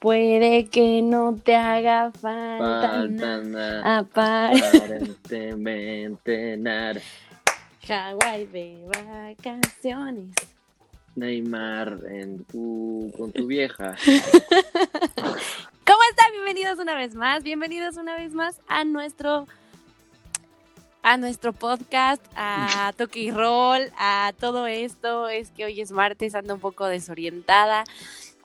Puede que no te haga falta, nada. aparentemente nada. Hawái de vacaciones. Neymar en tu, con tu vieja. ¿Cómo están? Bienvenidos una vez más, bienvenidos una vez más a nuestro a nuestro podcast, a Toque y Roll, a todo esto. Es que hoy es martes, ando un poco desorientada,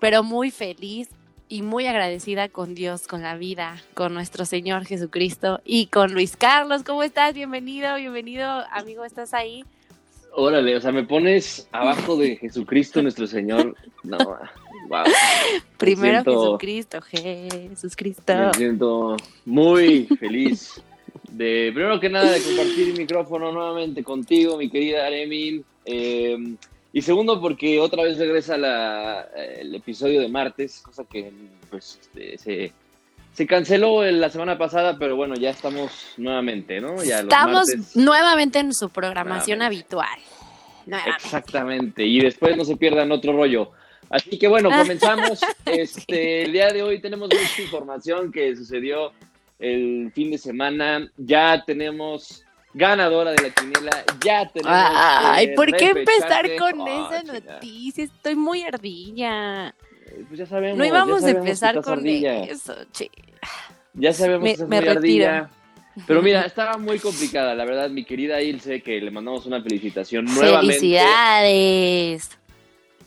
pero muy feliz y muy agradecida con Dios, con la vida, con nuestro Señor Jesucristo y con Luis Carlos. ¿Cómo estás? Bienvenido, bienvenido, amigo, ¿estás ahí? Órale, o sea, me pones abajo de Jesucristo nuestro Señor. No, wow. Primero siento- Jesucristo, Jesús Cristo. Me siento muy feliz de, primero que nada, de compartir el micrófono nuevamente contigo, mi querida Aremil. Eh, y segundo, porque otra vez regresa la- el episodio de martes, cosa que pues este, se, se canceló la semana pasada, pero bueno, ya estamos nuevamente, ¿no? Ya los Estamos martes- nuevamente en su programación Nuevamente. habitual. Nuevamente. Exactamente, y después no se pierdan otro rollo. Así que bueno, comenzamos. Este, el día de hoy tenemos mucha información que sucedió el fin de semana. Ya tenemos ganadora de la quiniela, ya tenemos. Ay, ¿por qué empezar con Oh, esa chingada. noticia? Estoy muy ardilla. Eh, Pues ya sabemos. No íbamos a empezar con ardilla. eso. che. Ya sabemos Me- que estás me muy retiro. ardilla. Pero mira, estaba muy complicada, la verdad, mi querida Ilse, que le mandamos una felicitación nuevamente. Felicidades.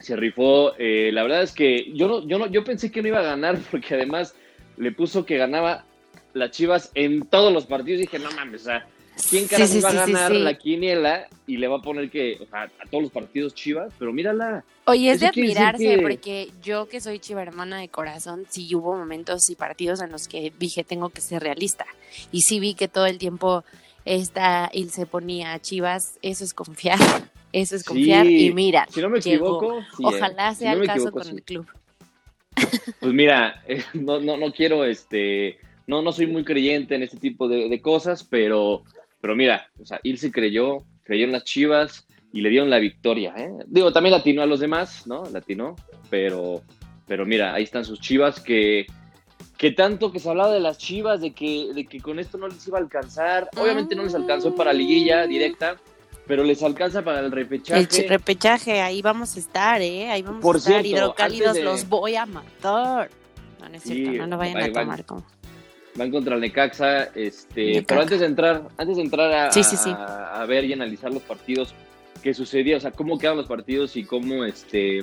se rifó. eh, la verdad es que yo no, yo no, yo pensé que no iba a ganar porque además le puso que ganaba las Chivas en todos los partidos. Dije, no mames, o sea, ¿quién Sí, carajo sí, va a ganar sí. la quiniela y le va a poner que, o sea, a todos los partidos Chivas? Pero mírala. Oye, es de admirarse que- porque yo que soy chiva hermana de corazón, sí hubo momentos y partidos en los que dije tengo que ser realista. Y sí vi que todo el tiempo esta il se ponía a Chivas, eso es confiar, eso es confiar Sí, y mira, Si no me llegó. equivoco, sí, Ojalá eh. Si sea no el caso equivoco, con sí. el club. Pues mira, eh, no, no, no quiero, este, no, no soy muy creyente en este tipo de, de cosas, pero, pero mira, o sea, Ilse creyó, creyó en las Chivas y le dieron la victoria, ¿eh? Digo, también latinó a los demás, ¿no? Latinó, pero, pero mira, ahí están sus Chivas que, que tanto que se hablaba de las Chivas, de que, de que con esto no les iba a alcanzar, obviamente no les alcanzó para liguilla directa, pero les alcanza para el repechaje. El repechaje, ahí vamos a estar, ¿eh? Ahí vamos Por a estar. cierto, Hidrocálidos de- los voy a matar. No, no es Sí, cierto, no lo vayan a tomar como. Van contra el Necaxa, este, Necaxa. pero antes de entrar, antes de entrar a, Sí, sí, sí. a- a ver y analizar los partidos que sucedía, o sea, cómo quedan los partidos y cómo, este,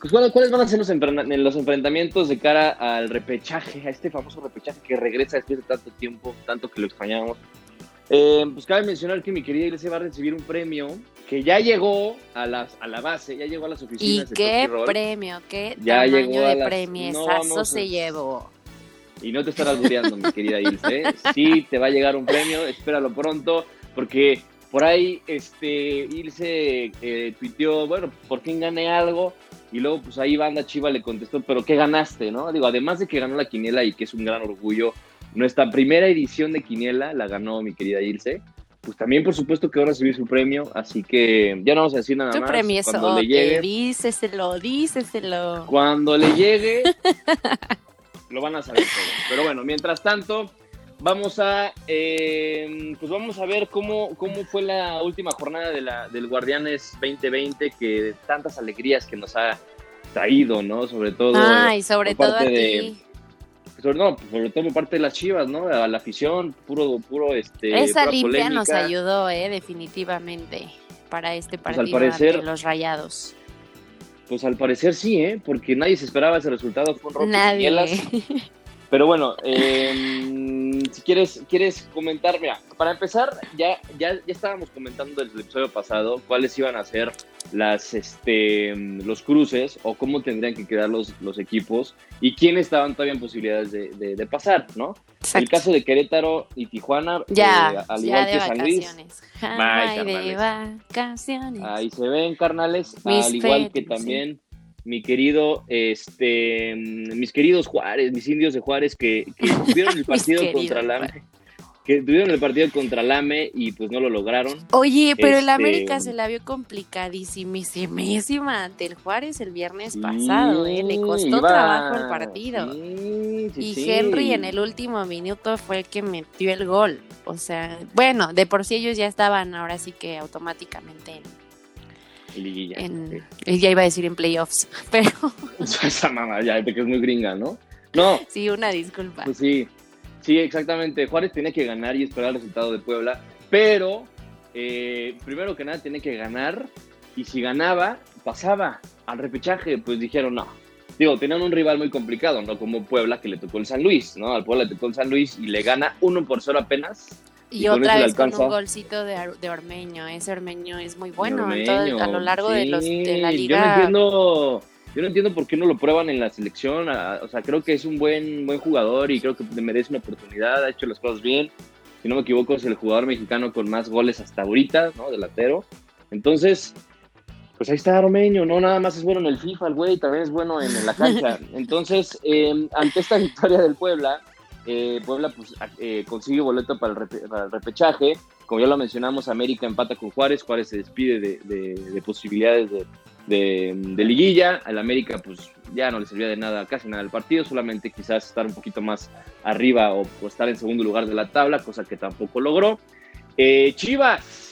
pues, bueno, cuáles van a ser los, enfren- los enfrentamientos de cara al repechaje, a este famoso repechaje que regresa después de tanto tiempo, tanto que lo extrañábamos. Eh, pues cabe mencionar que mi querida Iglesia va a recibir un premio que ya llegó a, las, a la base, ya llegó a las Y oficinas de qué premio, qué Ya tamaño llegó de premiesazo no se llevó. Y no te estarás albureando, mi querida Ilse. ¿eh? Sí, te va a llegar un premio, espéralo pronto, porque por ahí este, Ilse eh, tuiteó, bueno, por fin gané algo, y luego pues ahí Banda Chiva le contestó, pero ¿qué ganaste, no? Digo, además de que ganó la Quiniela y que es un gran orgullo, nuestra primera edición de Quiniela la ganó mi querida Ilse, pues también por supuesto que va a recibir su premio, así que ya no vamos a decir nada Tu más. premio Cuando le llegue, díceselo, díceselo. cuando le llegue, lo van a saber todo. Pero bueno, mientras tanto, vamos a eh, pues vamos a ver cómo, cómo fue la última jornada de la, del Guardianes 2020, que tantas alegrías que nos ha traído, ¿no? Sobre todo, Ay, sobre todo a parte ti. de- sobre, no, sobre todo por parte de las Chivas, ¿no? A la afición, puro, puro, este, Esa limpia nos ayudó, eh, definitivamente, para este Pues, al partido parecer- ante los rayados. Pues al parecer sí, ¿eh? Porque nadie se esperaba ese resultado, fue un Nadie. Pero bueno, eh, si quieres, quieres comentar, mira, para empezar, ya, ya, ya estábamos comentando desde el episodio pasado cuáles iban a ser las, este, los cruces o cómo tendrían que quedar los, los equipos y quiénes estaban todavía en posibilidades de, de- de pasar, ¿no? El Exacto. caso de Querétaro y Tijuana, eh, Ya, al ya igual de que San Luis. Ay, de vacaciones. Ahí se ven, carnales, Mis al igual que también mi querido, este, mm, mis queridos Juárez, mis indios de Juárez que, que tuvieron el partido contra la Juárez. que tuvieron el partido contra Lame y pues no lo lograron. Oye, pero el Este- América se la vio complicadísimísima ante el Juárez el viernes pasado, ¿eh? Le costó trabajo el partido. Sí, sí, Y sí. Henry en el último minuto fue el que metió el gol. O sea, bueno, de por sí ellos ya estaban ahora sí que automáticamente en, Liguilla. en- ya iba a decir en playoffs, pero sí. Esa mamá, ya, que es muy gringa, ¿no? No, sí, una disculpa. pues sí. Sí, exactamente. Juárez tenía que ganar y esperar el resultado de Puebla, pero eh, primero que nada tenía que ganar y si ganaba, pasaba al repechaje. Pues dijeron, no. Digo, tenían un rival muy complicado, ¿no? Como Puebla, que le tocó el San Luis, ¿no? Al Puebla le tocó el San Luis y le gana uno por cero apenas. Y, y otra vez con un golcito de, de Ormeño. Ese Ormeño es muy bueno en Ormeño, todo- a lo largo de, los, de la sí, liga. Yo no entiendo, yo no entiendo por qué no lo prueban en la selección. O sea, creo que es un buen, buen jugador y creo que merece una oportunidad. Ha hecho las cosas bien. Si no me equivoco, es el jugador mexicano con más goles hasta ahorita, ¿no? Delantero. Entonces, pues ahí está Ormeño. No nada más es bueno en el FIFA, el güey, también es bueno en, en la cancha. Entonces, eh, ante esta victoria del Puebla, eh, Puebla pues, eh, consigue boleto para el, repe- para el repechaje. Como ya lo mencionamos, América empata con Juárez. Juárez se despide de, de- de posibilidades de, de- liguilla. Al América, pues ya no le servía de nada, casi nada el partido. Solamente quizás estar un poquito más arriba o, o estar en segundo lugar de la tabla, cosa que tampoco logró. Eh, Chivas.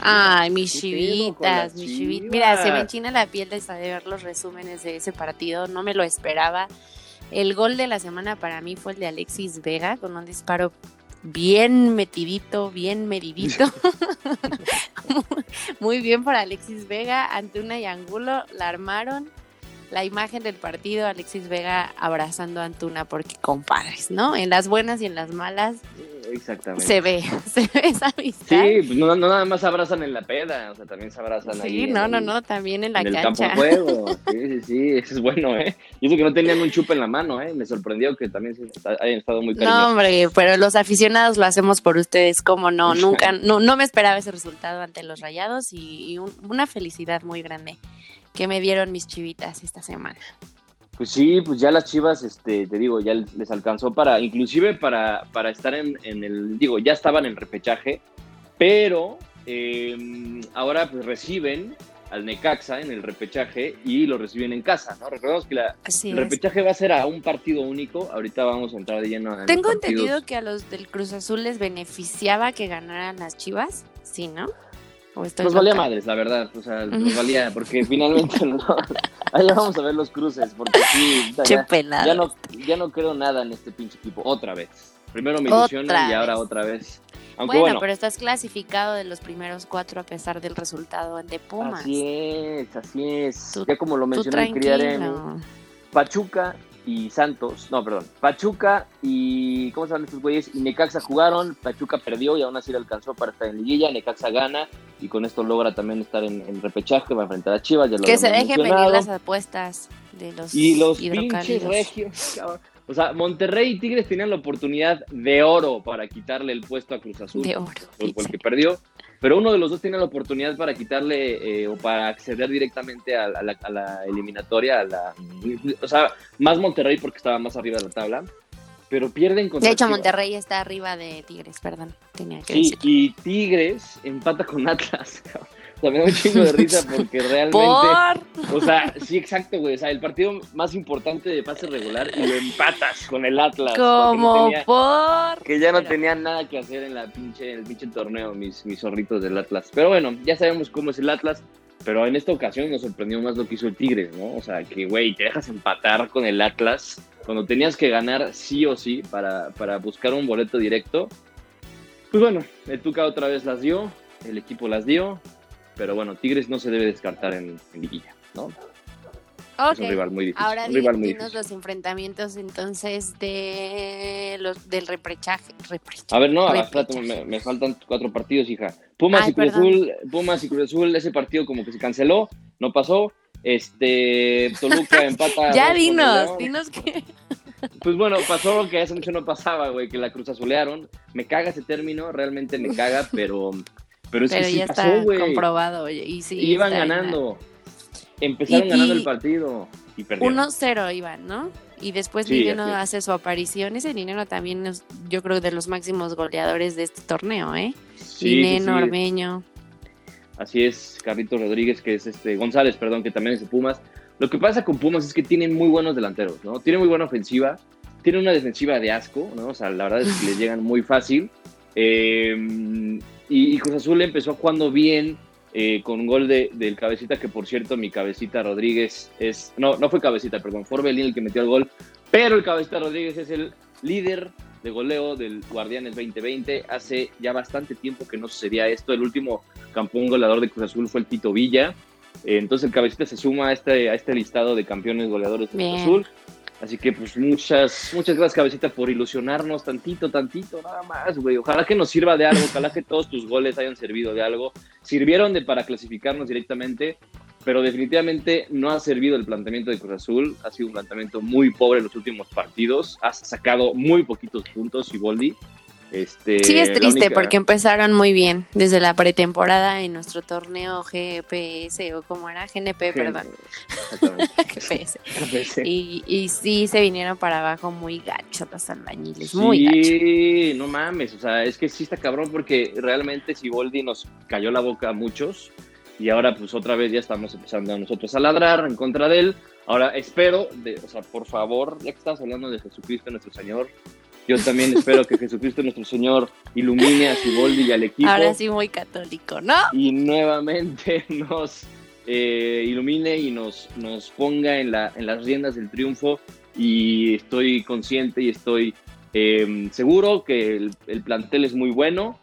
Ay, mis ¿qué pedo con chivitas, mis chivitas. Mira, se me enchina la piel de de ver los resúmenes de ese partido. No me lo esperaba. El gol de la semana para mí fue el de Alexis Vega con un disparo bien metidito, bien medidito. Muy bien para Alexis Vega ante una Yangulo. La armaron. La imagen del partido, Alexis Vega abrazando a Antuna porque compadres, ¿no? En las buenas y en las malas Exactamente. se ve, se ve esa amistad. Sí, pues no, no nada más se abrazan en la peda, o sea, también se abrazan ahí. Sí, en no, no, no, también en la en el campo cancha. de juego. Sí, sí, sí, eso es bueno, ¿eh? Y eso que no tenían un chupe en la mano, ¿eh? Me sorprendió que también se- hayan estado muy No, cariñosos. hombre, pero los aficionados lo hacemos por ustedes, como no, nunca, no, no me esperaba ese resultado ante los Rayados y, y un- una felicidad muy grande que me dieron mis chivitas esta semana. Pues sí, pues ya las Chivas, este, te digo, ya les les alcanzó para, inclusive para, para estar en, en el, digo, ya estaban en repechaje, pero eh, ahora pues reciben al Necaxa en el repechaje y lo reciben en casa, ¿no? Recordemos que la, el repechaje va a ser a un partido único, ahorita vamos a entrar de lleno en Tengo entendido que a los del Cruz Azul les beneficiaba que ganaran las chivas, ¿sí, no? ¿O estoy Nos valía madres, la verdad. O sea, nos valía, porque finalmente no. Ahí vamos a ver los cruces, porque sí, Che ya, ya no, ya no creo nada en este pinche equipo. Otra vez. Primero me ilusiona y ahora otra vez. Aunque bueno, bueno, pero estás clasificado de los primeros cuatro a pesar del resultado de Pumas. así es, así es. Tú- ya como lo mencioné, tranquilo. Pachuca y Santos, no, perdón, Pachuca y, ¿cómo se llaman estos güeyes? Y Necaxa jugaron, Pachuca perdió y aún así le alcanzó para estar en liguilla, Necaxa gana y con esto logra también estar en, en repechaje, va a enfrentar a Chivas, ya lo Que se dejen venir las apuestas de los Y los pinches regios, cabrón. O sea, Monterrey y Tigres tenían la oportunidad de oro para quitarle el puesto a Cruz Azul, De oro. por, por el dice. que perdió. Pero uno de los dos tiene la oportunidad para quitarle eh, o para acceder directamente a, a la, a la eliminatoria. A la, o sea, más Monterrey porque estaba más arriba de la tabla. Pero pierden contra De hecho, Chivas. Monterrey está arriba de Tigres, perdón. Tenía que Sí, decir. y Tigres empata con Atlas. cabrón. Sea, me da un chingo de risa porque realmente. Por. O sea, sí, exacto, güey. O sea, el partido más importante de fase regular y lo empatas con el Atlas. porque no Como tenía- por. que ya no tenían nada que hacer en la pinche, en el pinche torneo, mis, mis zorritos del Atlas. Pero bueno, ya sabemos cómo es el Atlas. Pero en esta ocasión nos sorprendió más lo que hizo el Tigres, ¿no? O sea, que, güey, te dejas empatar con el Atlas cuando tenías que ganar sí o sí para, para buscar un boleto directo. Pues bueno, el Tuca otra vez las dio, el equipo las dio. Pero bueno, Tigres no se debe descartar en, en liguilla, ¿no? Es un rival muy difícil. Ahora un rival muy difícil. los enfrentamientos entonces de los del reprechaje. reprechaje. A ver, no, espérate, me, me faltan cuatro partidos, hija. Pumas Ay, y Cruz. Azul, Pumas y Cruz Azul, ese partido como que se canceló, no pasó. Este, Toluca empata. Ya dinos, dinos que. Pues bueno, pasó lo que hace mucho no pasaba, güey, que la Cruz Azulearon. Me caga ese término, realmente me caga, pero, pero es Pero que sí ya pasó, está comprobado. oye, Y sí, Iban ganando. Empezaron Y- ganando el partido y perdieron. 1-0 iban, ¿no? Y después Dinero hace su aparición. Ese Dinero también es, yo creo, de los máximos goleadores de este torneo, ¿eh? Sí, Dinero, Armeño. Así es, Carlitos Rodríguez, que es este, González, perdón, que también es de Pumas. Lo que pasa con Pumas es que tienen muy buenos delanteros, ¿no? Tienen muy buena ofensiva, tienen una defensiva de asco, ¿no? O sea, la verdad es que les llegan muy fácil. Eh, y, y Cruz Azul empezó jugando bien, eh, con un gol de, del cabecita, que por cierto, mi cabecita Rodríguez es. No, no fue cabecita, perdón, fue Orbelín el que metió el gol. Pero el cabecita Rodríguez es el líder de goleo del Guardianes 2020. Hace ya bastante tiempo que no sucedía esto. El último campeón goleador de Cruz Azul fue el Tito Villa. Eh, entonces el cabecita se suma a este, a este listado de campeones goleadores de Cruz Azul. Así que pues muchas, muchas gracias cabecita por ilusionarnos tantito, tantito, nada más, güey. Ojalá que nos sirva de algo, ojalá que todos tus goles hayan servido de algo. Sirvieron de para clasificarnos directamente, pero definitivamente no ha servido el planteamiento de Cruz Azul. Ha sido un planteamiento muy pobre en los últimos partidos. Has sacado muy poquitos puntos, y Boldi. Este, sí, es triste porque empezaron muy bien desde la pretemporada en nuestro torneo GPS o como era, GNP, perdón. GPS. Y, y, sí se vinieron para abajo muy gachos los albañiles, muy Sí, no mames, o sea, es que sí está cabrón porque realmente Siboldi nos cayó la boca a muchos y ahora pues otra vez ya estamos empezando nosotros a ladrar en contra de él. Ahora espero, de, o sea, por favor, ya que estás hablando de Jesucristo nuestro Señor, yo también espero que Jesucristo nuestro Señor ilumine a Siboldi y al equipo. Ahora sí muy católico, ¿no? Y nuevamente nos eh, ilumine y nos, nos ponga en, la, en las riendas del triunfo. Y estoy consciente y estoy em, seguro que el, plantel es muy bueno,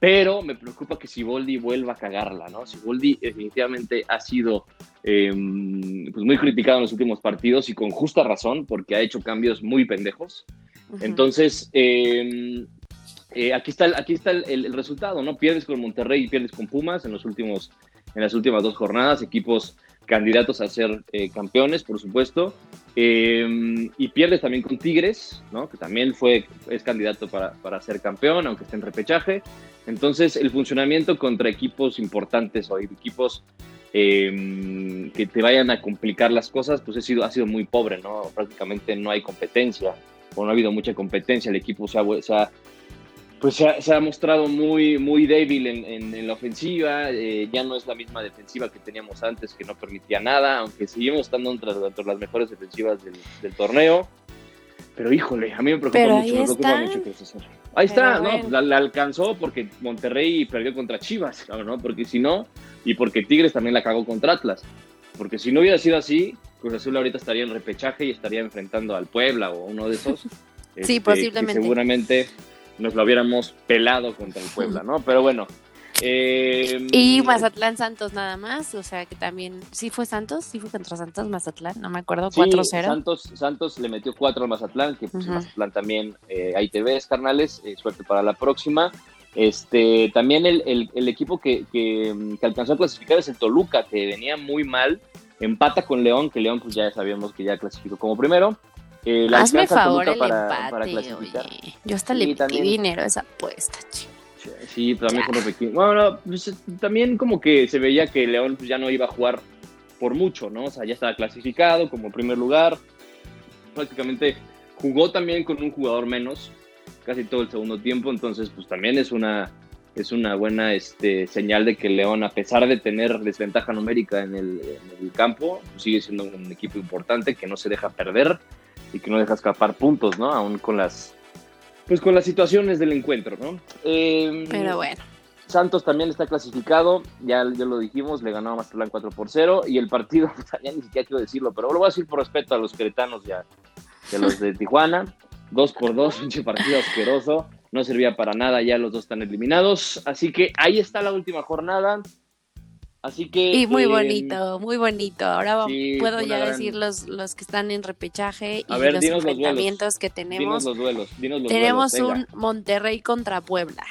pero me preocupa que Siboldi vuelva a cagarla, ¿no? Siboldi definitivamente ha sido em, pues muy criticado en los últimos partidos y con justa razón, porque ha hecho cambios muy pendejos. Entonces, em, eh, aquí está, aquí está el, resultado, ¿no? Pierdes con Monterrey y pierdes con Pumas en, los últimos, en las últimas dos jornadas, equipos candidatos a ser eh, campeones, por supuesto. Em, y pierdes también con Tigres, ¿no? Que también fue, es candidato para, para ser campeón, aunque esté en repechaje. Entonces, el funcionamiento contra equipos importantes o equipos em, que te vayan a complicar las cosas, pues ha sido, ha sido muy pobre, ¿no? Prácticamente no hay competencia no ha habido mucha competencia, el equipo se ha, pues se ha, mostrado muy, muy débil en, la ofensiva, eh, ya no es la misma defensiva que teníamos antes, que no permitía nada, aunque seguimos estando entre, las mejores defensivas del, torneo. Pero híjole, a mí me preocupa mucho, me preocupa mucho Ahí está, ¿no? La, alcanzó porque Monterrey perdió contra Chivas, ¿no? Porque si no, y porque Tigres también la cagó contra Atlas. Porque si no hubiera sido así, Cruz Azul ahorita estaría en repechaje y estaría enfrentando al Puebla o uno de esos. sí, este, posiblemente. seguramente nos lo hubiéramos pelado contra el Puebla, ¿no? Pero bueno. Eh, y Mazatlán Santos nada más, o sea que también, ¿sí fue Santos? ¿Sí fue contra Santos Mazatlán? No me acuerdo, 4-0. Santos, Santos le metió 4 al Mazatlán, que pues Mazatlán también, eh, ahí te ves, carnales, eh, suerte para la próxima. Este, también el, el, equipo que, que, que, alcanzó a clasificar es el Toluca, que venía muy mal empata con León, que León pues ya sabíamos que ya clasificó como primero. Eh, Hazme favor el para, empate, Yo hasta le metí dinero a esa apuesta, chico. Sí, pero también fue Bueno, pues, también como que se veía que León pues, ya no iba a jugar por mucho, ¿no? O sea, ya estaba clasificado como primer lugar. Prácticamente jugó también con un jugador menos, casi todo el segundo tiempo, entonces pues también es una es una buena este, señal de que León, a pesar de tener desventaja numérica en el, campo, sigue siendo un equipo importante que no se deja perder y que no deja escapar puntos, ¿no? Aún con las, pues con las situaciones del encuentro, ¿no? Em, Pero bueno. Santos también está clasificado, ya, ya lo dijimos, le ganó a Mazatlán 4 por 0 y el partido, ya ni siquiera quiero decirlo, pero lo voy a decir por respeto a los queretanos ya, a los de Tijuana, 2 por 2, pinche partido asqueroso no servía para nada, ya los dos están eliminados. Así que ahí está la última jornada. Así que. Y muy em, bonito, muy bonito. Ahora puedo ya decir los, los que están en repechaje y los enfrentamientos que tenemos. Dinos los duelos, tenemos un Monterrey contra Puebla,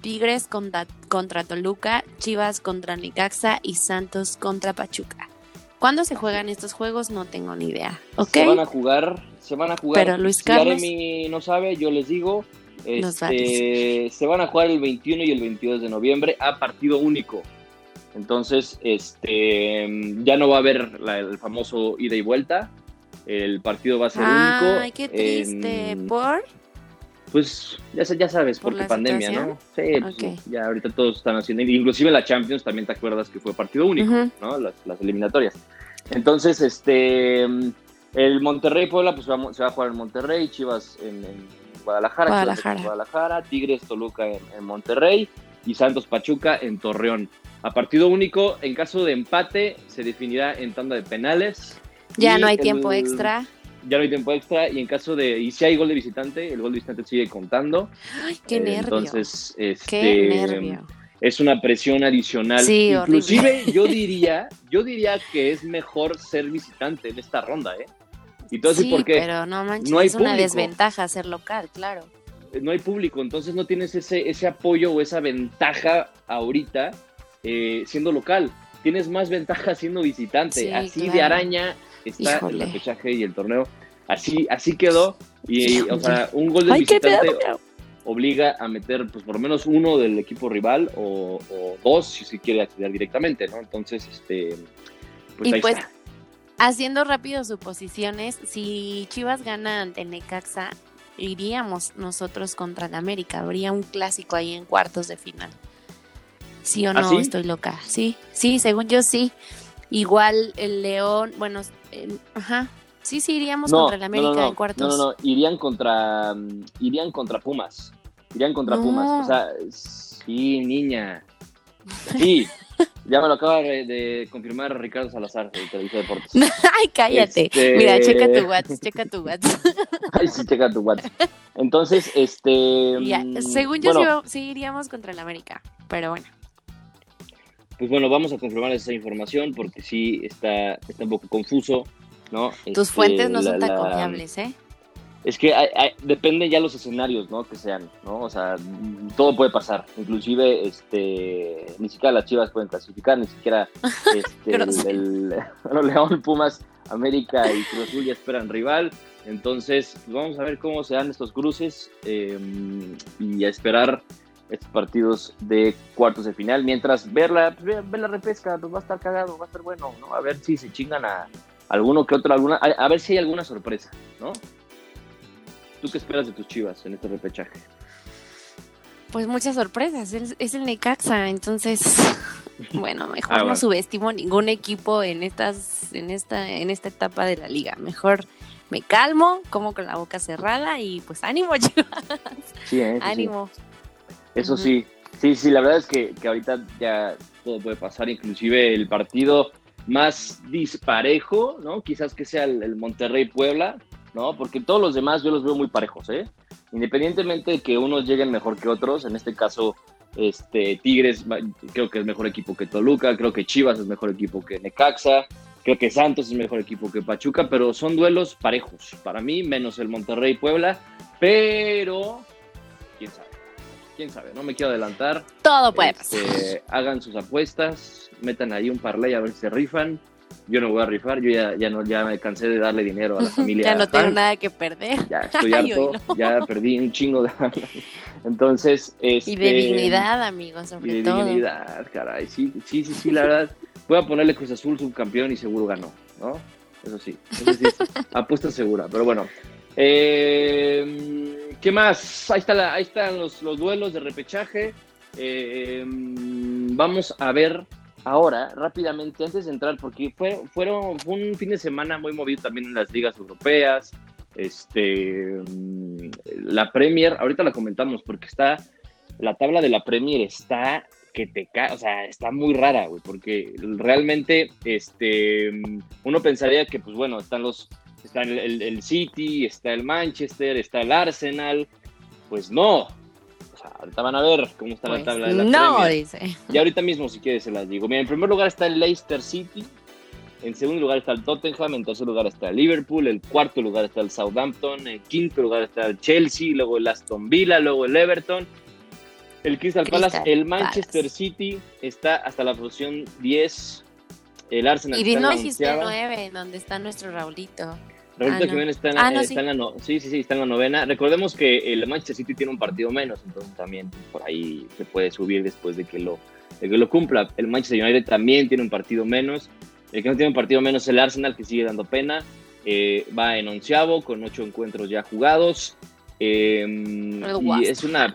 Tigres contra, contra Toluca, Chivas contra Nicaxa y Santos contra Pachuca. ¿Cuándo se juegan estos juegos? No tengo ni idea. Se van a jugar, se van a jugar. Pero Luis Carlos. Si no sabe, yo les digo, este, se van a jugar el 21 y el 22 de noviembre a partido único. Entonces, este, ya no va a haber el famoso ida y vuelta. El partido va a ser único. Ay, qué triste. ¿Por? Pues ya, ya sabes, porque pandemia, ¿no? Sí, pues, ya ahorita todos están haciendo, inclusive la Champions también te acuerdas que fue partido único, ¿no? Las, las, eliminatorias. Entonces, este, el Monterrey Puebla, pues se va a jugar en Monterrey, Chivas en, Guadalajara, Guadalajara. En Guadalajara, Tigres Toluca en, Monterrey y Santos Pachuca en Torreón. A partido único, en caso de empate, se definirá en tanda de penales. Ya no hay tiempo extra ya no hay tiempo extra y en caso de, y si hay gol de visitante, el gol de visitante sigue contando. Ay, qué eh, nervio. Entonces, este, es una presión adicional. Sí, Inclusive yo diría, yo diría que es mejor ser visitante en esta ronda, ¿eh? Y todo sí, porque pero no manches, no hay es una desventaja ser local, claro. Eh, no hay público, entonces no tienes ese, ese apoyo o esa ventaja ahorita eh, siendo local. Tienes más ventaja siendo visitante. Así de araña está el repechaje y el torneo. Así, así quedó. Y, o sea, un gol de visitante obliga a meter, pues, por lo menos uno del equipo rival o, dos si se quiere acceder directamente, ¿no? Entonces, este. Pues y pues, haciendo rápido suposiciones, si Chivas gana ante Necaxa, iríamos nosotros contra el América. Habría un clásico ahí en cuartos de final. ¿Sí o ¿Ah, no? Estoy loca. Sí, sí, según yo sí. Igual el León, bueno, ajá. Sí, sí, iríamos contra el América en cuartos. No, no, no, irían contra, mm, irían contra Pumas. Irían contra Pumas. O sea, sí, niña. Sí, ya me lo acaba de, confirmar Ricardo Salazar de Televisa Deportes. Ay, cállate. Este Mira, checa tu WhatsApp, checa tu WhatsApp. Ay, sí, checa tu WhatsApp. Entonces, este. Mm, según yo, sí, iríamos contra el América, pero bueno. Pues bueno, vamos a confirmar esa información porque sí está, está un poco confuso, ¿no? Tus fuentes no este, son tan confiables, ¿eh? Es que depende ya los escenarios, ¿no? Que sean, ¿no? O sea, todo puede pasar. Inclusive, este, ni siquiera las Chivas pueden clasificar, ni siquiera este, el, León, Pumas, América y Cruz Azul ya esperan rival. Entonces, vamos a ver cómo se dan estos cruces eh, y a esperar estos partidos de cuartos de final. Mientras ver la, ver la repesca, pues va a estar cagado, va a estar bueno, ¿no? A ver si se chingan a alguno que otro, alguna, a, ver si hay alguna sorpresa, ¿no? ¿Tú qué esperas de tus chivas en este repechaje? Pues muchas sorpresas, es, el Necaxa, entonces, bueno, mejor ah, no subestimo ningún equipo en estas, en esta, en esta etapa de la liga. Mejor me calmo, como con la boca cerrada y pues ánimo, chivas. Sí, ¿eh? ánimo. Eso sí, sí, sí, la verdad es que, ahorita ya todo puede pasar, inclusive el partido más disparejo, ¿no? Quizás que sea el, Monterrey-Puebla, ¿no? Porque todos los demás yo los veo muy parejos, ¿eh? Independientemente de que unos lleguen mejor que otros, en este caso, este, Tigres creo que es mejor equipo que Toluca, creo que Chivas es mejor equipo que Necaxa, creo que Santos es mejor equipo que Pachuca, pero son duelos parejos, para mí, menos el Monterrey-Puebla, pero, quién sabe, no me quiero adelantar. Todo puede pasar. Este, hagan sus apuestas, metan ahí un parlay a ver si se rifan. Yo no voy a rifar, yo ya, ya, no, ya me cansé de darle dinero a la familia. ya no tengo nada que perder. Ya estoy harto, ya perdí un chingo de... Entonces, este, Y de dignidad, amigos, sobre y de dignidad, caray. Sí, sí, sí, sí, la verdad. Voy a ponerle Cruz Azul subcampeón y seguro ganó, ¿no? Eso sí, eso sí, apuesta segura. Pero bueno, eh, ¿Qué más? Ahí, está ahí están los, duelos de repechaje. Eh, vamos a ver ahora, rápidamente, antes de entrar, porque fue, fueron, un fin de semana muy movido también en las ligas europeas. Este, la Premier, ahorita la comentamos, porque está, la tabla de la Premier está que te cae, o sea, está muy rara, güey, porque realmente, este, uno pensaría que, pues bueno, están los está el, City, está el Manchester, está el Arsenal. Pues no. O sea, ahorita van a ver cómo está la pues tabla de la No, dice. Y ahorita mismo, si quieres, se las digo. Mira, en primer lugar está el Leicester City. En segundo lugar está el Tottenham, en tercer lugar está el Liverpool, en cuarto lugar está el Southampton, en quinto lugar está el Chelsea, luego el Aston Villa, luego el Everton, el Crystal, Palace, el Manchester City está hasta la posición 10, el Arsenal. Y dinos si está 9, donde está nuestro Raulito. Raúl ah, Jiménez está, en, ah, la, no. sí. sí, sí, está en la novena. Recordemos que el Manchester City tiene un partido menos, entonces también por ahí se puede subir después de que lo, de que lo cumpla. El Manchester United también tiene un partido menos. El que no tiene un partido menos es el Arsenal, que sigue dando pena. eh, va en onceavo con ocho encuentros ya jugados. Em, y es una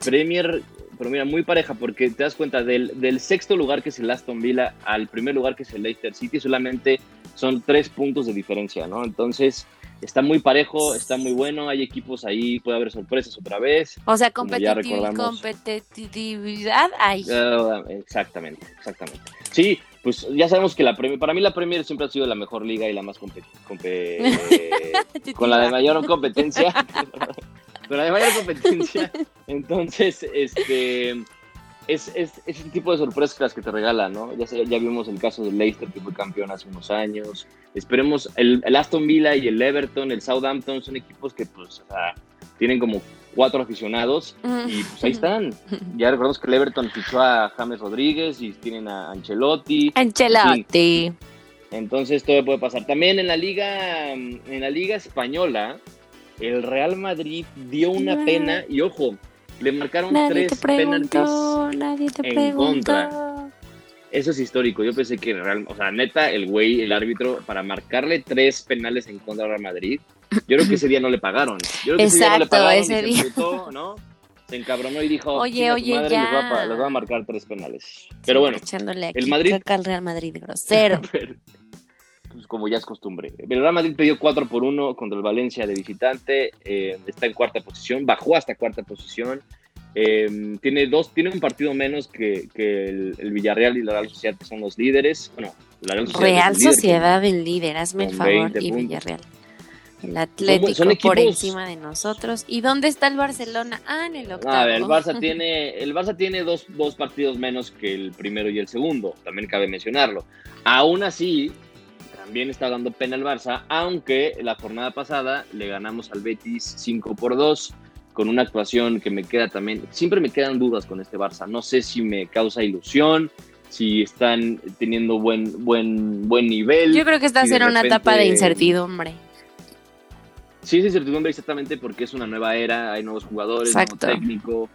Premier, pero mira, muy pareja porque te das cuenta del, del, sexto lugar que es el Aston Villa al primer lugar que es el Leicester City, solamente son tres puntos de diferencia, ¿no? Entonces, está muy parejo, está muy bueno, hay equipos ahí, puede haber sorpresas otra vez. O sea, competitividad hay. Ah, exactamente, exactamente. Sí, pues ya sabemos que la Premier, para mí la Premier siempre ha sido la mejor liga y la más con la de mayor competencia. la de mayor competencia. Entonces, este es, es, ese tipo de sorpresas que te regala, ¿no? Ya, ya vimos el caso del Leicester, que fue campeón hace unos años. Esperemos, el, Aston Villa y el Everton, el Southampton, son equipos que, pues, o sea, tienen como cuatro aficionados y pues ahí están. Ya recordamos que el Everton fichó a James Rodríguez y tienen a Ancelotti. Ancelotti. Entonces todo puede pasar. También en la liga, en la liga española, el Real Madrid dio una pena y ojo, le marcaron tres penaltis en contra. Eso es histórico. Yo pensé que, real, o sea, neta, el güey, el árbitro, para marcarle tres penales en contra de Real Madrid, yo creo que ese día no le pagaron. Yo creo que ese día no le pagaron ese día. Se, ¿no? se encabronó y dijo, oye, oye, madre, ya. Les va, a, marcar tres penales. Pero bueno, el Madrid... al Real Madrid, grosero. pues como ya es costumbre. El Real Madrid pidió 4 por 1 contra el Valencia de visitante, eh, está en cuarta posición, bajó hasta cuarta posición. Eh, tiene dos, tiene un partido menos que, el, Villarreal y la Real Sociedad, que son los líderes. Bueno, la Real Sociedad, Real Sociedad el líder, hazme el favor, y Villarreal. El Atlético por encima de nosotros. ¿Y dónde está el Barcelona? Ah, en el octavo. A ver, el Barça tiene, el Barça tiene dos, dos partidos menos que el primero y el segundo, también cabe mencionarlo. Aún así, también está dando pena el Barça, aunque la jornada pasada le ganamos al Betis 5 por 2 con una actuación que me queda también, siempre me quedan dudas con este Barça, no sé si me causa ilusión, si están teniendo buen buen buen nivel. Yo creo que está en una etapa de incertidumbre. Sí, es incertidumbre exactamente porque es una nueva era, hay nuevos jugadores, nuevo técnico.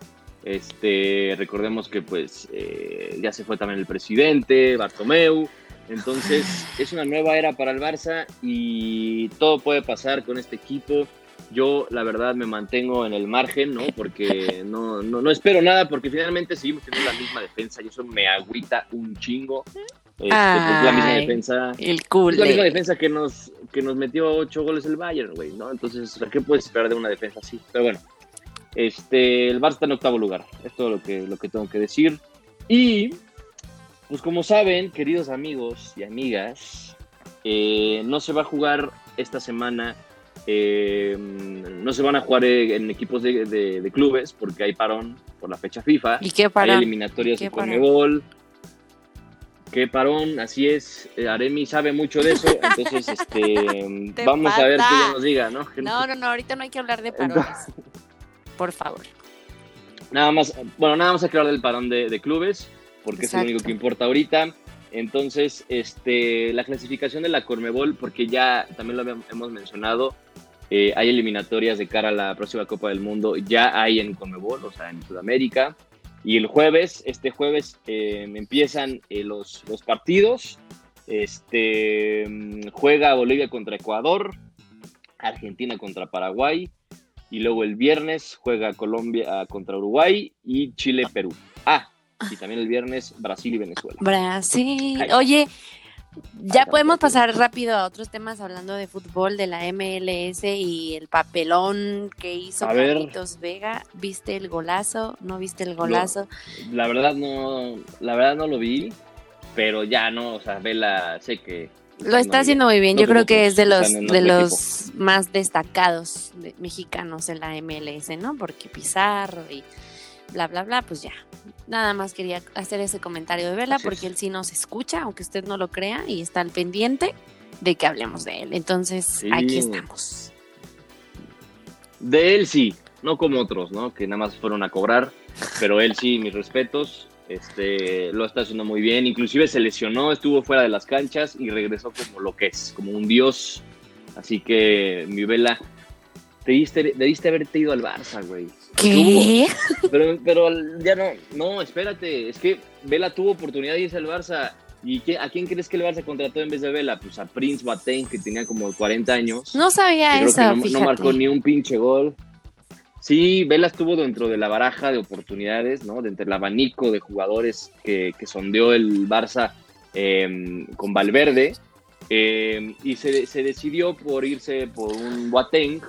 Este, recordemos que pues eh, ya se fue también el presidente, Bartomeu. Entonces, es una nueva era para el Barça y todo puede pasar con este equipo. Yo, la verdad, me mantengo en el margen, ¿no? Porque no, no, no espero nada, porque finalmente seguimos teniendo la misma defensa y eso me agüita un chingo. Este, pues, la misma defensa. El cool. Es la misma defensa que nos, que nos metió ocho goles el Bayern, güey, ¿no? Entonces, ¿qué puedes esperar de una defensa así? Pero bueno, este, el Barça está en octavo lugar. Es todo lo que, lo que tengo que decir. Y pues como saben, queridos amigos y amigas, eh, no se va a jugar esta semana, eh, no se van a jugar en equipos de, clubes porque hay parón por la fecha FIFA. ¿Y qué parón? Hay eliminatorias de Conmebol. Qué parón, así es. Eh, Aremi sabe mucho de eso, entonces este, vamos a ver qué ella nos diga, ¿no? No, no, no, ahorita no hay que hablar de parones. por favor. Nada más, bueno, nada más hay que hablar del parón de clubes porque es lo único que importa ahorita. Entonces, este, la clasificación de la Cormebol, porque ya también lo hemos mencionado, eh, hay eliminatorias de cara a la próxima Copa del Mundo, ya hay en Cormebol, o sea, en Sudamérica. Y el jueves, este jueves, eh, empiezan eh, los, los partidos. Este, mm, juega Bolivia contra Ecuador, Argentina contra Paraguay, y luego el viernes juega Colombia contra Uruguay y Chile-Perú. Ah, y también el viernes Brasil y Venezuela. Brasil. Oye, ya podemos pasar rápido a otros temas hablando de fútbol, de la MLS y el papelón que hizo Carlitos Vega. ¿Viste el golazo? ¿No viste el golazo? la verdad no, la verdad no lo vi, pero ya no, o sea, Vela, sé que lo está haciendo muy bien. Yo creo que es de los de los más destacados mexicanos en la MLS, ¿no? Porque Pizarro y bla, bla, bla, pues ya. Nada más quería hacer ese comentario de Vela porque él sí nos escucha, aunque usted no lo crea, y está al pendiente de que hablemos de él. Entonces, aquí estamos. De él sí, no como otros, ¿no? Que nada más fueron a cobrar, pero él sí, mis respetos. Este, lo está haciendo muy bien, inclusive se lesionó, estuvo fuera de las canchas y regresó como lo que es, como un dios. Así que mi vela, te diste, debiste haberte ido al Barça, güey. ¿Qué? Pero, pero ya no, no, espérate, es que Vela tuvo oportunidad de irse al Barça ¿Y a quién crees que el Barça contrató en vez de Vela? Pues a Prince Boateng, que tenía como 40 años. No sabía eso, no, no, marcó ni un pinche gol. Sí, Vela estuvo dentro de la baraja de oportunidades, ¿no? Dentro del abanico de jugadores que, que sondeó el Barça em, con Valverde. Em, y se, se, decidió por irse por un Boateng,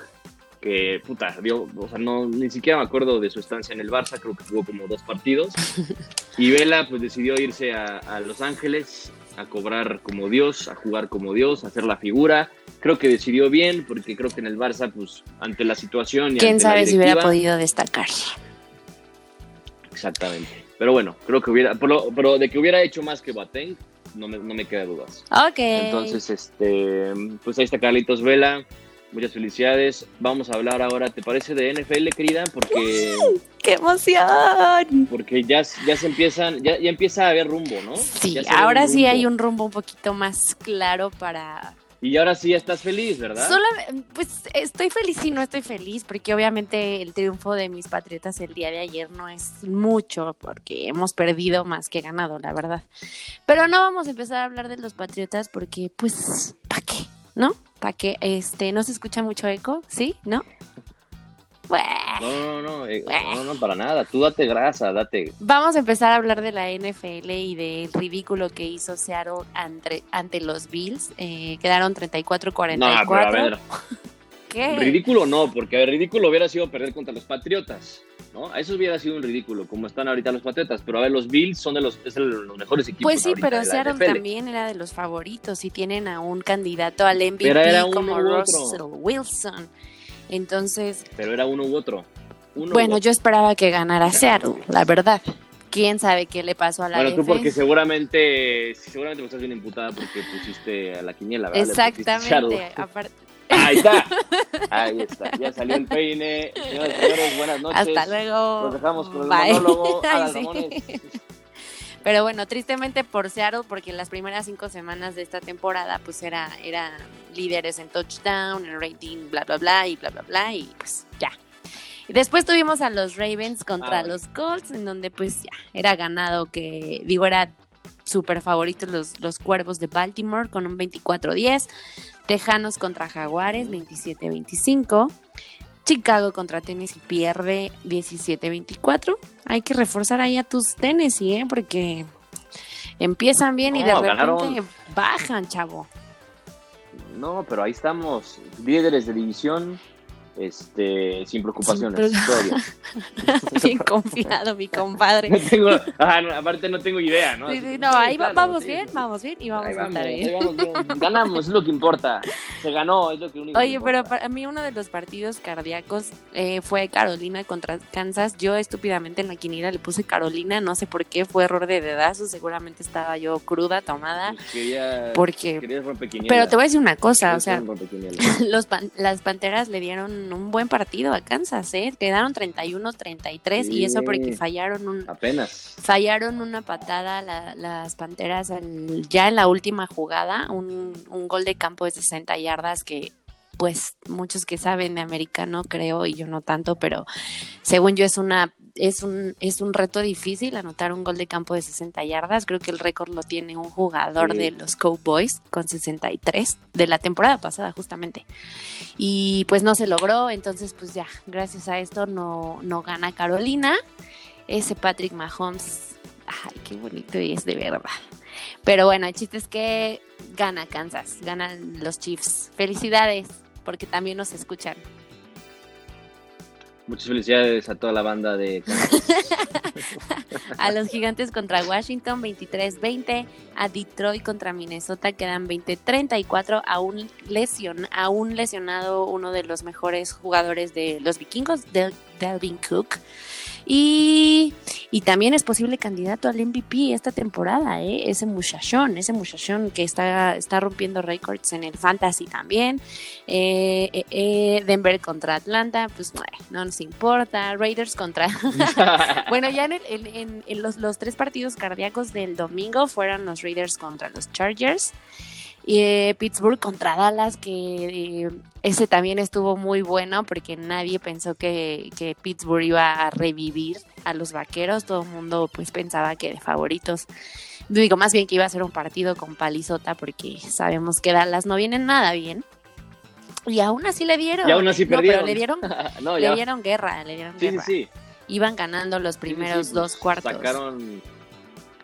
que, puta, dio, o sea, no, ni siquiera me acuerdo de su estancia en el Barça, creo que jugó como dos partidos. Y Vela, pues decidió irse a, a Los Ángeles a cobrar como Dios, a jugar como Dios, a hacer la figura. Creo que decidió bien, porque creo que en el Barça, pues, ante la situación y ¿Quién sabe si hubiera podido destacar? Exactamente. Pero bueno, creo que hubiera, pero, de que hubiera hecho más que Boateng, no me, no me queda dudas. Ok. Entonces, este, pues ahí está Carlitos Vela. Muchas felicidades. Vamos a hablar ahora, ¿te parece de NFL, querida? Porque. ¡Qué emoción! Porque ya, ya se empiezan, ya, ya empieza a haber rumbo, ¿no? Sí, ahora sí hay un rumbo un poquito más claro para. Y ahora sí estás feliz, ¿verdad? pues estoy feliz y no estoy feliz, porque obviamente el triunfo de mis patriotas el día de ayer no es mucho, porque hemos perdido más que ganado, la verdad. Pero no vamos a empezar a hablar de los patriotas porque, pues, ¿para qué? ¿No? Para que este no se escucha mucho eco, ¿sí? ¿No? No, no, eh, no, no, para nada. Tú date grasa, date. Vamos a empezar a hablar de la NFL y del ridículo que hizo Seattle ante, ante los Bills. Eh, quedaron 34-44. No, pero a ver. ¿Qué? Ridículo no, porque ridículo hubiera sido perder contra los Patriotas. ¿no? Eso hubiera sido un ridículo, como están ahorita los Patriotas, pero a ver, los Bills son de los, los mejores equipos. Pues sí, pero Seattle también era de los favoritos y tienen a un candidato al MVP como Russell Wilson. Entonces. Pero era uno u otro. bueno, yo esperaba que ganara Seattle, la verdad. ¿Quién sabe qué le pasó a la Bueno, tú porque seguramente, seguramente me estás bien imputada porque pusiste a la quiniela, ¿verdad? Exactamente. Aparte, Ahí está. Ahí está. Ya salió el peine. Señores, señores, buenas noches. Hasta luego. Nos dejamos con el monólogo. Pero bueno, tristemente por Seattle, porque las primeras cinco semanas de esta temporada, pues era, era líderes en touchdown, en rating, bla, bla, bla, y bla, bla, bla, y pues ya. Y después tuvimos a los Ravens contra ah, los Colts, en donde pues ya era ganado que, digo, era súper favoritos los, los Cuervos de Baltimore con un 24-10. Tejanos contra Jaguares 27-25. Chicago contra Tennessee pierde 17-24. Hay que reforzar ahí a tus Tennessee, ¿eh? porque empiezan bien y de repente bajan, chavo. No, pero ahí estamos, líderes de división este, sin preocupaciones. Bien confiado, mi compadre. aparte no tengo idea, ¿no? no, ahí vamos bien, vamos bien y vamos, a estar bien. Ganamos, es lo que importa. Se ganó, es lo que único Oye, pero para mí uno de los partidos cardíacos eh, fue Carolina contra Kansas. Yo estúpidamente en la quiniela le puse Carolina, no sé por qué, fue error de dedazo, seguramente estaba yo cruda, tomada. Quería, porque... Pero te voy a decir una cosa, o sea, los las Panteras le dieron un buen partido a Kansas, ¿eh? Quedaron 31-33 y eso porque fallaron un... Apenas. Fallaron una patada las Panteras ya en la última jugada, un, un gol de campo de 60 yardas que pues muchos que saben de americano creo y yo no tanto, pero según yo es una es un, es un reto difícil anotar un gol de campo de 60 yardas. Creo que el récord lo tiene un jugador de los Cowboys con 63 de la temporada pasada justamente. Y pues no se logró, entonces pues ya, gracias a esto no, no gana Carolina. Ese Patrick Mahomes, ay, qué bonito es de verdad. Pero bueno, el chiste es que gana Kansas, ganan los Chiefs. Felicidades, porque también nos escuchan. Muchas felicidades a toda la banda de A los gigantes contra Washington 23-20, a Detroit contra Minnesota quedan 20-34, a un, lesion, a un lesionado uno de los mejores jugadores de los vikingos, Delvin Cook. Y, también es posible candidato al MVP esta temporada, ¿eh? ese muchachón, ese muchachón que está, está rompiendo récords en el fantasy también. Eh, eh, eh, Denver contra Atlanta, pues no nos importa. Raiders contra... bueno, ya en, los, los tres partidos cardíacos del domingo fueron los Raiders contra los Chargers. Y eh, Pittsburgh contra Dallas, que eh, ese también estuvo muy bueno porque nadie pensó que, que, Pittsburgh iba a revivir a los vaqueros. Todo el mundo pues pensaba que de favoritos Digo, más bien que iba a ser un partido con palizota porque sabemos que Dallas no viene nada bien. Y aún así le dieron. Y aún así no, perdieron. Pero le dieron, no, le dieron guerra, le dieron Sí, sí, guerra. sí. Iban ganando los Sí, sí, primeros sí, dos cuartos. Sacaron,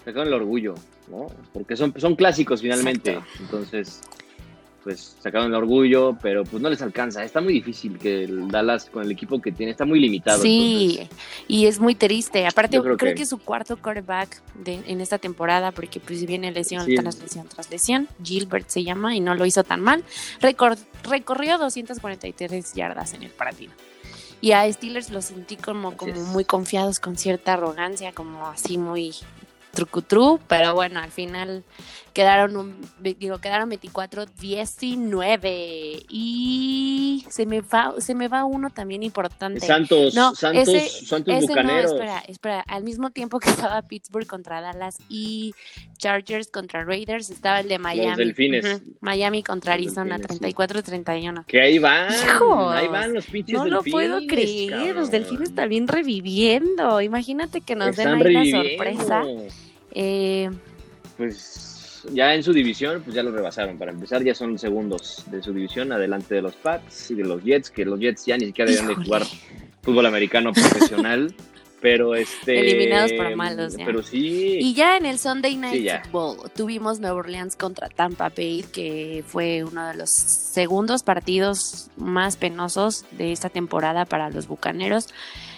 sacaron el orgullo, ¿no? Porque son, son clásicos finalmente. Exacto. Entonces, pues sacaron el orgullo, pero pues no les alcanza. Está muy difícil que el Dallas con el equipo que tiene, está muy limitado. Sí, entonces, y es muy triste. Aparte, creo, creo que... que- su cuarto quarterback de, en esta temporada, porque pues viene lesión Sí. tras lesión tras lesión, Gilbert se llama y no lo hizo tan mal. Recor- recorrió 243 yardas en el partido. Y a Steelers los sentí como, como es. muy confiados, con cierta arrogancia, como así muy trucutru, pero bueno, al final quedaron un, digo, quedaron 24-19 y se me va se me va uno también importante. Santos, No, Santos, ese- Santos Ese Bucaneros. no, espera, espera. Al mismo tiempo que estaba Pittsburgh contra Dallas y Chargers contra Raiders, estaba el de Miami. Delfines. Ujú, Miami contra Los Arizona, Delfines, sí. 34-31. Que ahí van, Hijos, ahí van los pinches No lo delfines, puedo creer, los delfines también reviviendo. Imagínate que nos den ahí la sorpresa. Eh, Pues ya en su división, pues ya lo rebasaron. Para empezar, ya son segundos de su división, adelante de los Pats y de los Jets, que los Jets ya ni siquiera deben de jugar fútbol americano profesional. pero este. Eliminados por malos, ya. Pero sí. Y ya en el Sunday Night Sí. Football tuvimos Nueva Orleans contra Tampa Bay, que fue uno de los segundos partidos más penosos de esta temporada para los Bucaneros.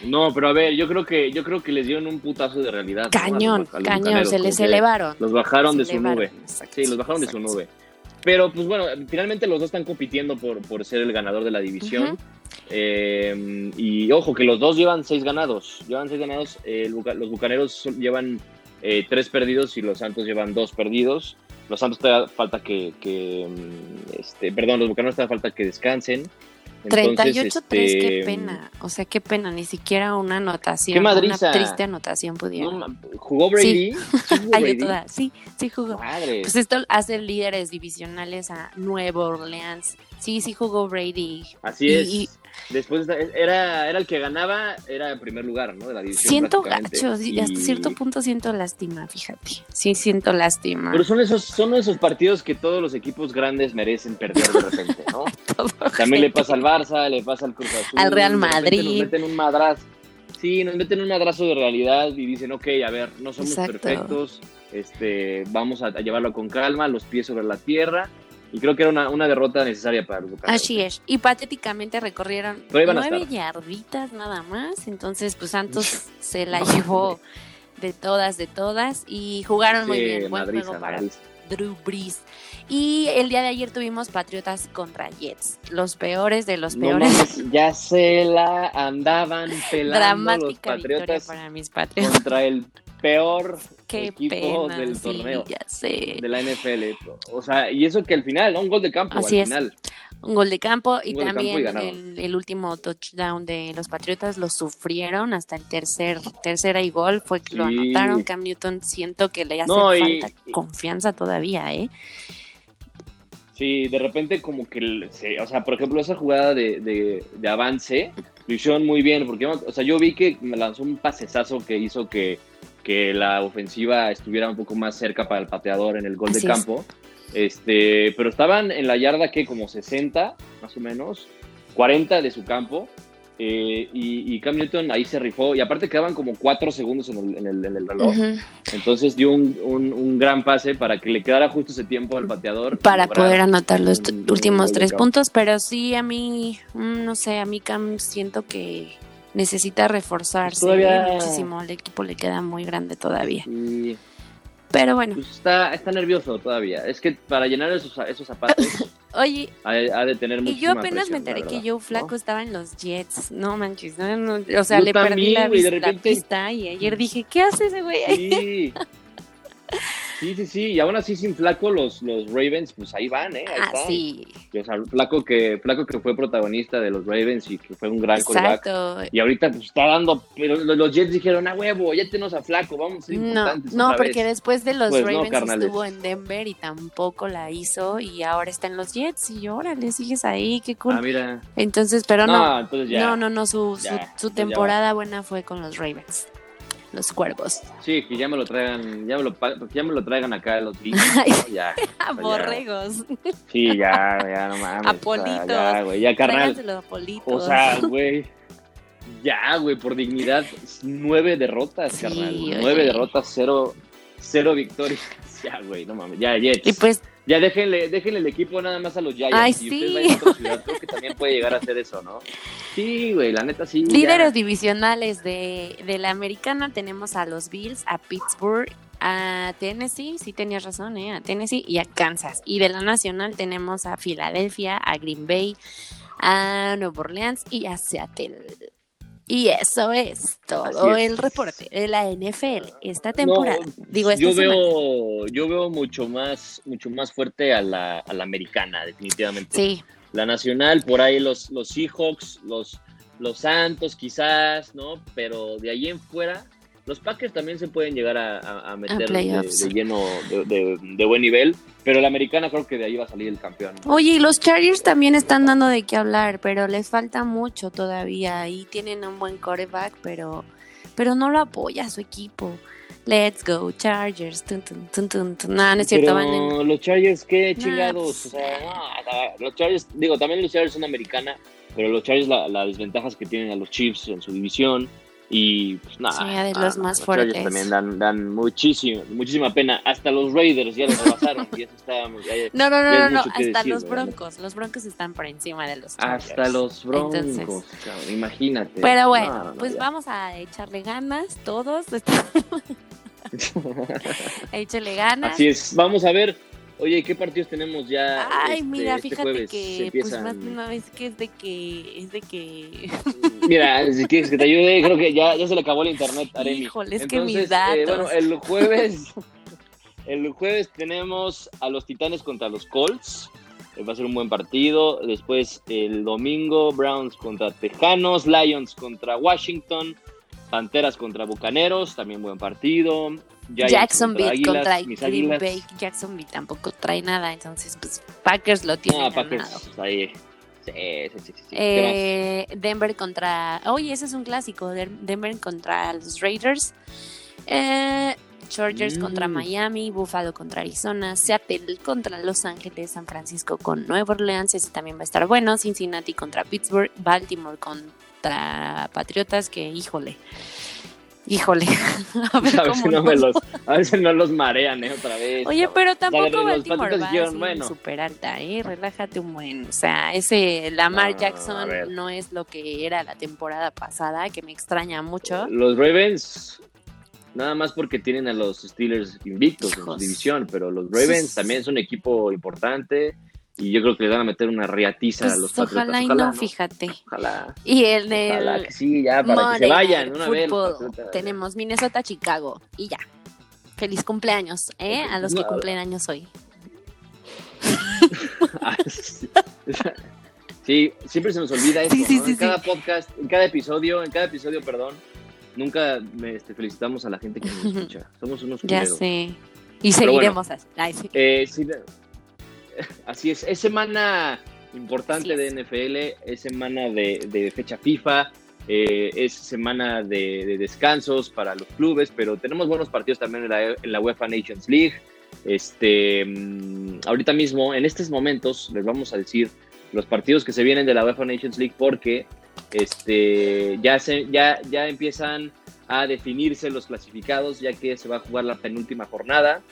No, pero a ver, yo creo que yo creo que les dieron un putazo de realidad. ¿no? Cañón, A los- a los cañón, se les elevaron. Los bajaron de su nube. exacto, Sí, los bajaron de su nube. Pero pues bueno, finalmente los dos están compitiendo por, por ser el ganador de la división. Eh, y ojo, que los dos llevan seis ganados. Llevan seis ganados. eh, los Bucaneros llevan eh, tres perdidos y los Santos llevan dos perdidos. Los Santos todavía falta que, que, mm, este, perdón, los Bucaneros todavía falta que descansen. Entonces, 38-3, qué este, pena. O sea, qué pena, ni siquiera una anotación. Qué. Una triste anotación pudieron. no, ¿Jugó Brady? ¿Sí jugó Brady? toda- sí, sí jugó. Madre. Pues esto hace líderes divisionales a Nueva Orleans. Sí, sí jugó Brady. Así y- es. y- Después era, era el que ganaba, era el primer lugar, ¿no? De la división. Siento gacho, y hasta cierto punto siento lástima, fíjate. Sí, siento lástima. Pero son esos, son esos partidos que todos los equipos grandes merecen perder de repente, ¿no? También le pasa al Barça, le pasa al Cruz Azul. Al Real Madrid. Nos meten un madrazo. Sí, nos meten un madrazo de realidad y dicen, ok, a ver, no somos Exacto. perfectos, este, vamos a, a llevarlo con calma, los pies sobre la tierra. Y creo que era una, una derrota necesaria para los Bucaneros. Así es. Y patéticamente recorrieron nueve yarditas nada más. Entonces, pues Santos se la llevó de todas, de todas. Y jugaron muy Sí, bien. Buen madriza, juego para madriza. Drew Brees. Y el día de ayer tuvimos Patriotas contra Jets. Los peores de los No peores. mames, ya se la andaban pelando los Dramática victoria Patriotas para mis Patriotas. contra el peor Qué equipo pena. del sí, torneo ya sé. de la NFL. O sea, y eso que al final, ¿no? Un gol de campo Así al es. final. Un gol de campo y campo también el, el último touchdown de los Patriotas lo sufrieron hasta el tercer tercera y gol fue que lo anotaron. Cam Newton siento que le hace No, y- falta confianza todavía, ¿eh? Sí, de repente como que, se- o sea, por ejemplo, esa jugada de, de, de avance lo hicieron muy bien, porque, o sea, yo vi que me lanzó un pasesazo que hizo que, que la ofensiva estuviera un poco más cerca para el pateador en el gol Así de es. campo. Este, pero estaban en la yarda que como 60, más o menos, 40 de su campo. eh, y, y Cam Newton ahí se rifó. Y aparte quedaban como 4 segundos en el, en el, en el reloj. Ujú. Entonces dio un, un- un gran pase para que le quedara justo ese tiempo al pateador. Para poder anotar los un- últimos gol de tres campo. puntos, pero sí a mí, mm, no sé, a mí Cam siento que necesita reforzarse Pues todavía- muchísimo. El equipo le queda muy grande todavía. Y Pero bueno, pues está, está nervioso todavía. Es que para llenar esos, esos zapatos oye, ha, ha de tener Y yo apenas presión, me enteré que Joe Flaco ¿no? estaba en los Jets. No manches, no, no, o sea, Yo le perdí también, la, güey, de vis- la repente- pista y ayer dije, ¿qué hace ese güey? Sí. Sí, sí, sí. Y aún así sin Flaco los, los Ravens, pues ahí van, ¿eh? Ahí Ah, están. sí, Y, o sea, Flaco que, Flaco que fue protagonista de los Ravens y que fue un gran exacto. Y ahorita pues está dando, pero los Jets dijeron, ah, huevo, ya tenemos a Flaco, vamos a ser No, no, porque vez". después de los Pues no, Ravens carnales. estuvo en Denver y tampoco la hizo y ahora está en los Jets y órale, sigues ahí, qué cool. Ah, mira. Entonces, pero no, No, entonces ya. no, no, no, su, su- Ya, su ya temporada buena fue con los Ravens. Los cuervos. Sí, que ya me lo traigan, ya me lo, ya me lo traigan acá los Bills. Ya, Borregos. Sí, ya, ya, no mames. Apolitos. ya, güey, ya, carnal. O sea, güey. Ya, güey, por dignidad, nueve derrotas, carnal. Nueve derrotas, cero, cero victorias. Ya, güey, no mames. Ya, Jets. Y pues ya déjenle, déjenle el equipo nada más a los Giants. Ay, si sí. a ciudad, creo que también puede llegar a hacer eso, ¿no? Sí, güey, la neta sí. Líderes divisionales de, de, la americana tenemos a los Bills, a Pittsburgh, a Tennessee, sí tenías razón, ¿eh? A Tennessee y a Kansas. Y de la nacional tenemos a Filadelfia, a Green Bay, a Nueva Orleans y a Seattle. Y eso es todo el reporte de la NFL esta temporada. Digo, esta yo veo, yo veo mucho más, mucho más fuerte a la, a la, americana, definitivamente. Sí. La nacional, por ahí los, los Seahawks, los, los Santos quizás, ¿no? Pero de ahí en fuera, los Packers también se pueden llegar a, a meter de, de, lleno de, de, buen nivel, pero la americana creo que de ahí va a salir el campeón. Oye, y los Chargers también están dando de qué hablar, pero les falta mucho todavía y tienen un buen quarterback, pero, pero no lo apoya su equipo. Let's go, Chargers. Tun, tun, tun, no, no es cierto. Pero van los Chargers, qué chingados. O sea, no, los Chargers, digo, también los Chargers son americana, pero los Chargers la, la desventaja es que tienen a los Chiefs en su división y pues nada. Sí, de los más los fuertes. también dan, dan muchísimo, muchísima pena. Hasta los Raiders ya los rebasaron. y eso está, ya, no, no, no, no, no. hasta decir, los Broncos. Los Broncos están por encima de los Chargers. Hasta los Broncos, Entonces, cabrón, imagínate. Pero bueno, no, no, pues ya. vamos a echarle ganas todos. Échale ganas. Así es, vamos a ver Oye, ¿qué partidos tenemos ya? Ay, este, mira, este fíjate que empiezan... pues más de una vez que es de que es de que Mira, si quieres que te ayude, creo que ya, ya se le acabó el internet Aremi. Híjole, es Entonces, que mis datos. Eh, bueno, el jueves el jueves tenemos a los Titanes contra los Colts. Eh, va a ser un buen partido. Después el domingo Browns contra Tejanos, Lions contra Washington, Panteras contra Bucaneros, también buen partido. Giants Jacksonville contra, contra Green Bay. Jacksonville tampoco trae nada, entonces pues Packers lo tiene Ah. Packers, pues, ahí. Sí, sí, sí. sí. Eh, Denver contra. Oye, ese es un clásico. Denver contra los Raiders. Eh, Chargers Mm. contra Miami. Buffalo contra Arizona. Seattle contra Los Ángeles. San Francisco con Nueva Orleans. Ese también va a estar bueno. Cincinnati contra Pittsburgh. Baltimore contra Patriotas. Que híjole. Híjole. A ver, A ver, si no me los, a ver si no los marean eh, otra vez. Oye, pero O sea, tampoco Baltimore va así bueno, súper alta, ¿eh? Relájate un buen. O sea, ese Lamar No, Jackson no es lo que era la temporada pasada, que me extraña mucho. Los Ravens, nada más porque tienen a los Steelers invictos en su Hijos. división, pero los Ravens también es un equipo importante y yo creo que le van a meter una riatiza a los Pues, Patriotas. ojalá y no, fíjate. Ojalá, Y el de ojalá que sí, ya, para que se vayan una vez. los tenemos Minnesota, Chicago y ya. Feliz cumpleaños, ¿eh? A los que No. cumplen años hoy. Sí. Siempre se nos olvida eso. Sí, sí, ¿no? sí, en cada podcast, en cada episodio, en cada episodio, perdón, nunca me, este, felicitamos a la gente que nos escucha. Somos unos Ya culeros. sé. Y Pero seguiremos así. Ay, sí. Eh, sí, así es, es semana importante de NFL, es semana de, de fecha FIFA, eh, es semana de, de descansos para los clubes, pero tenemos buenos partidos también en la, en la UEFA Nations League. Este, mm, ahorita mismo, en estos momentos, les vamos a decir los partidos que se vienen de la UEFA Nations League porque este, ya, se, ya, ya empiezan a definirse los clasificados, ya que se va a jugar la penúltima jornada.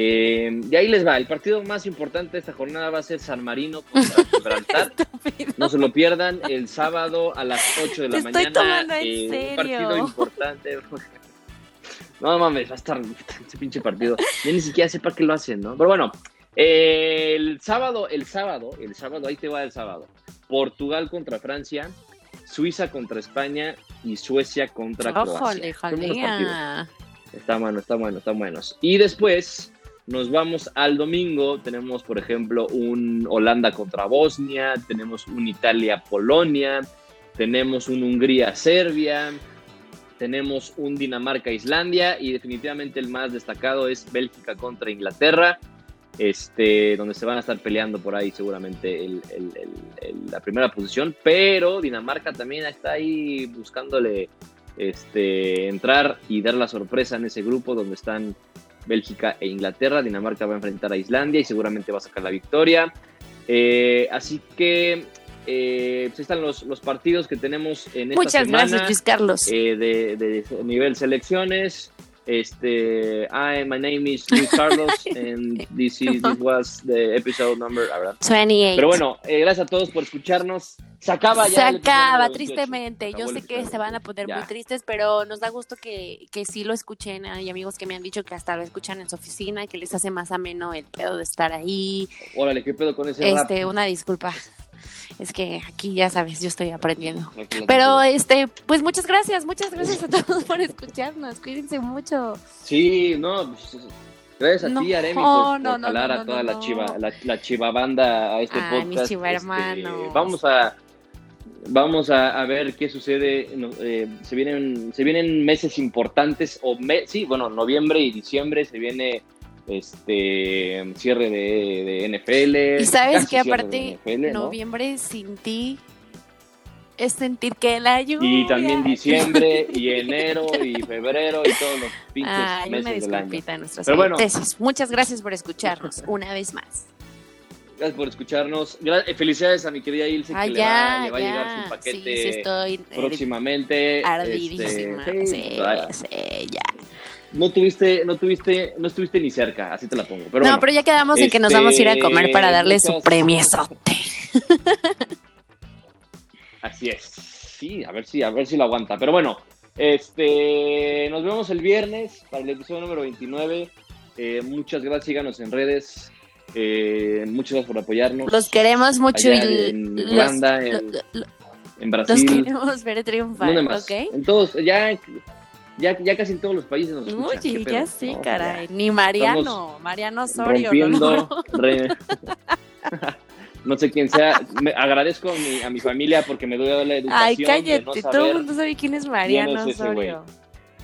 Eh, y ahí les va, el partido más importante de esta jornada va a ser San Marino contra Gibraltar. No se lo pierdan, el sábado a las 8 de la Te estoy mañana. tomando en eh, serio. Un partido importante. No mames, va a estar ese pinche partido. Yo ni siquiera sé para qué lo hacen, ¿no? Pero bueno, eh, el sábado, el sábado, el sábado, ahí te va el sábado. Portugal contra Francia, Suiza contra España y Suecia contra Ójole, Croacia. Está bueno, está bueno, están buenos. Y después nos vamos al domingo. Tenemos, por ejemplo, un Holanda contra Bosnia, tenemos un Italia-Polonia, tenemos un Hungría-Serbia, tenemos un Dinamarca-Islandia y definitivamente el más destacado es Bélgica contra Inglaterra. Este, donde se van a estar peleando por ahí seguramente la primera posición, pero Dinamarca también está ahí buscándole este, entrar y dar la sorpresa en ese grupo donde están Bélgica e Inglaterra. Dinamarca va a enfrentar a Islandia y seguramente va a sacar la victoria. Eh, así que eh, pues están los, los, partidos que tenemos en esta Muchas gracias, Luis Carlos. Eh, de, de, nivel selecciones. Este, hi, my name is Luis Carlos, and this, is, this was the episode number 28. Pero bueno, eh, gracias a todos por escucharnos. Se acaba ya. Se acaba, tristemente. Yo sé que se van a poner muy tristes, pero nos da gusto que, que sí lo escuchen. Hay amigos que me han dicho que hasta lo escuchan en su oficina, que les hace más ameno el pedo de estar ahí. Órale, ¿qué pedo con ese Este, una disculpa es que aquí ya sabes, yo estoy aprendiendo. Pero este, pues muchas gracias, muchas gracias a todos por escucharnos. Cuídense mucho. Sí, no, pues, gracias a ti, Aremi, por, no, a toda la chiva, la, chiva banda a este podcast. Mi chiva este, vamos a vamos a, ver qué sucede. Eh, se vienen se vienen meses importantes o sí, bueno, noviembre y diciembre se viene este cierre de, NFL. Y sabes que aparte noviembre sin ti es sentir que el lluvia. Y también diciembre y enero y febrero y todos los pinches meses del año. Pero bueno, muchas gracias por escucharnos una vez más. Gracias por escucharnos. Eh, felicidades a mi querida Ilse que le, va, a llegar su paquete estoy próximamente. Ardidísima. Este, sí, ya no tuviste, no tuviste, no estuviste ni cerca, así te la pongo. Pero no, pero ya quedamos en que nos vamos a ir a comer para darle su premiesote. Así es. Sí, a ver si, a ver si lo aguanta. Pero bueno, este, nos vemos el viernes para el episodio número 29. Eh, muchas gracias, síganos en redes. Eh, muchas gracias por apoyarnos. Los queremos mucho en Irlanda, en, en, Brasil. Los queremos ver triunfar, En todos, ya ya, ya casi en todos los países nos escuchan. Uy, ya sí, caray. Ni Mariano, Mariano Osorio. Rompiendo, no sé quién sea. Me agradezco a mi, a mi, familia porque me dio la educación. Ay, cállate, todo el mundo sabe quién es Mariano Osorio.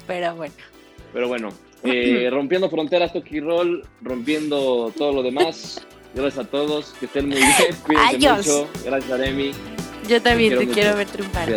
Pero bueno. Pero bueno, eh, rompiendo fronteras, Toki Roll, rompiendo todo lo demás. Gracias a todos, que estén muy bien, cuídense mucho. Gracias a Demi. Yo también te quiero ver triunfar.